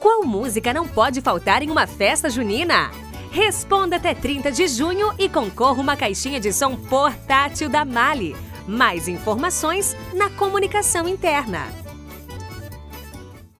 Qual música não pode faltar em uma festa junina? Responda até 30 de junho e concorra uma caixinha de som portátil da Mali. Mais informações na comunicação interna.